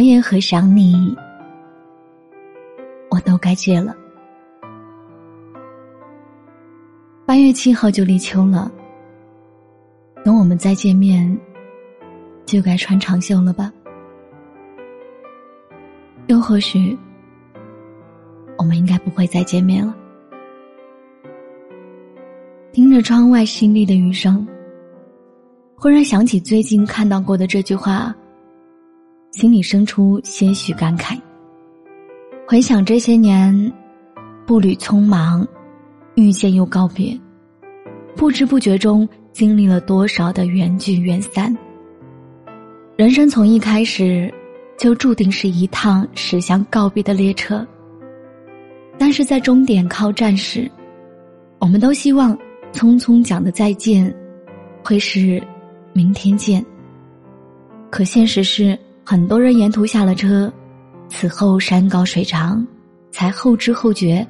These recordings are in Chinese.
熬夜和想你，我都该戒了。八月七号就立秋了，等我们再见面，就该穿长袖了吧？又或许，我们应该不会再见面了。听着窗外淅沥的雨声，忽然想起最近看到过的这句话。心里生出些许感慨。回想这些年，步履匆忙，遇见又告别，不知不觉中经历了多少的缘聚缘散。人生从一开始，就注定是一趟驶向告别的列车。但是在终点靠站时，我们都希望匆匆讲的再见，会是明天见。可现实是。很多人沿途下了车，此后山高水长，才后知后觉，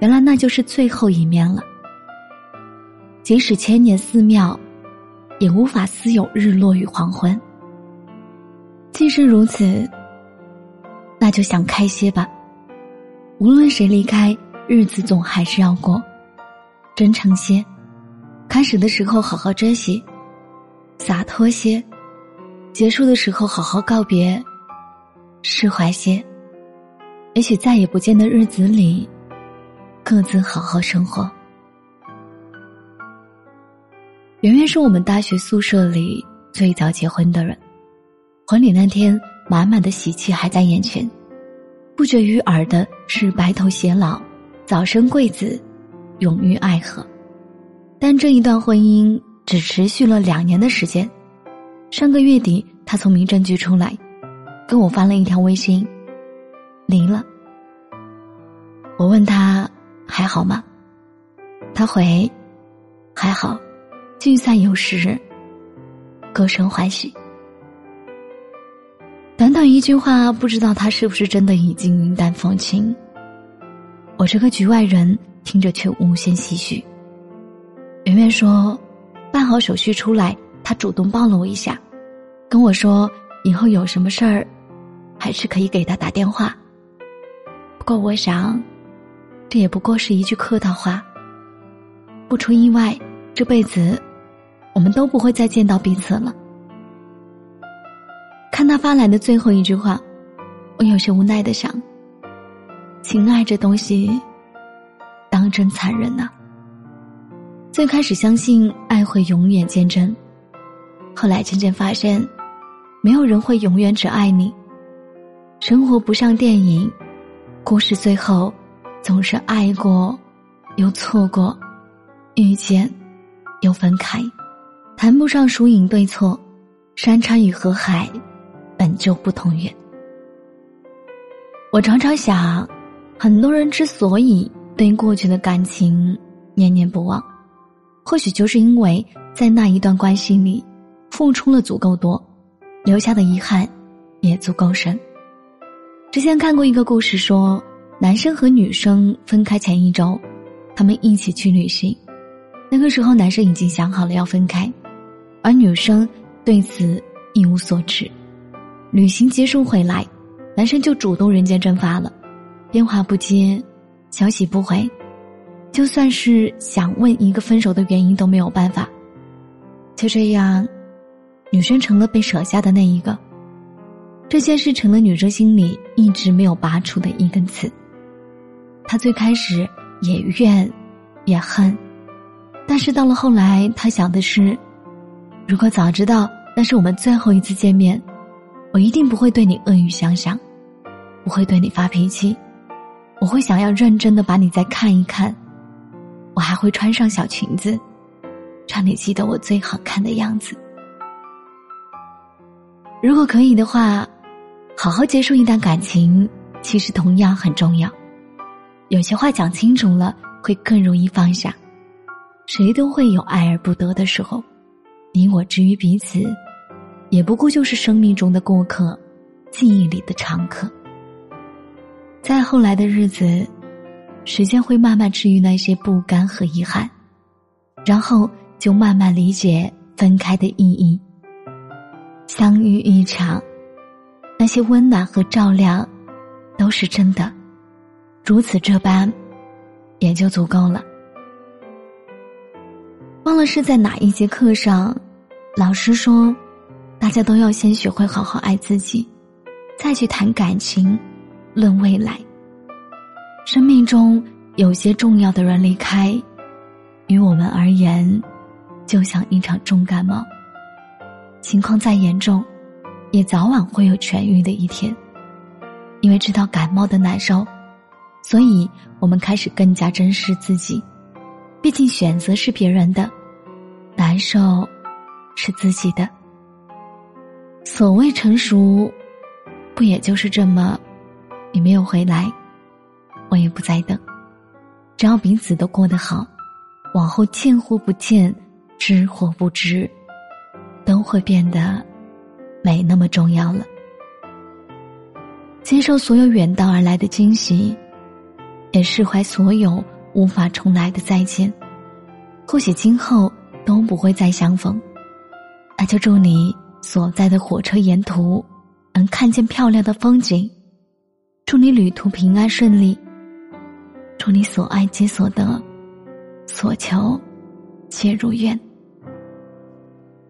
原来那就是最后一面了。即使千年寺庙，也无法私有日落与黄昏。既是如此，那就想开些吧。无论谁离开，日子总还是要过，真诚些，开始的时候好好珍惜，洒脱些。结束的时候，好好告别，释怀些。也许再也不见的日子里，各自好好生活。圆圆是我们大学宿舍里最早结婚的人，婚礼那天，满满的喜气还在眼前，不绝于耳的是白头偕老，早生贵子，永浴爱河。但这一段婚姻只持续了两年的时间。上个月底，他从民政局出来，跟我发了一条微信，离了。我问他还好吗？他回还好，聚散有时，各生欢喜。短短一句话，不知道他是不是真的已经云淡风轻。我这个局外人听着却无限唏嘘。圆圆说，办好手续出来，他主动抱了我一下。跟我说，以后有什么事儿，还是可以给他打电话。不过我想，这也不过是一句客套话。不出意外，这辈子我们都不会再见到彼此了。看他发来的最后一句话，我有些无奈的想：情爱这东西，当真残忍呐。最开始相信爱会永远坚贞，后来渐渐发现。没有人会永远只爱你。生活不像电影，故事最后总是爱过，又错过，遇见，又分开，谈不上输赢对错。山川与河海本就不同远。我常常想，很多人之所以对过去的感情念念不忘，或许就是因为在那一段关系里付出了足够多。留下的遗憾，也足够深。之前看过一个故事，说男生和女生分开前一周，他们一起去旅行。那个时候，男生已经想好了要分开，而女生对此一无所知。旅行结束回来，男生就主动人间蒸发了，电话不接，消息不回，就算是想问一个分手的原因都没有办法。就这样。女生成了被舍下的那一个，这件事成了女生心里一直没有拔出的一根刺。她最开始也怨，也恨，但是到了后来，她想的是：如果早知道那是我们最后一次见面，我一定不会对你恶语相向，不会对你发脾气，我会想要认真的把你再看一看，我还会穿上小裙子，让你记得我最好看的样子。如果可以的话，好好结束一段感情，其实同样很重要。有些话讲清楚了，会更容易放下。谁都会有爱而不得的时候，你我之于彼此，也不过就是生命中的过客，记忆里的常客。再后来的日子，时间会慢慢治愈那些不甘和遗憾，然后就慢慢理解分开的意义。相遇一场，那些温暖和照亮，都是真的。如此这般，也就足够了。忘了是在哪一节课上，老师说，大家都要先学会好好爱自己，再去谈感情。论未来，生命中有些重要的人离开，于我们而言，就像一场重感冒。情况再严重，也早晚会有痊愈的一天。因为知道感冒的难受，所以我们开始更加珍视自己。毕竟选择是别人的，难受是自己的。所谓成熟，不也就是这么？你没有回来，我也不再等。只要彼此都过得好，往后见或不见，知或不知，都会变得没那么重要了。接受所有远道而来的惊喜，也释怀所有无法重来的再见。或许今后都不会再相逢，那就祝你所在的火车沿途能看见漂亮的风景。祝你旅途平安顺利，祝你所爱皆所得，所求皆如愿。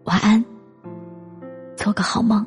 晚安，做个好梦。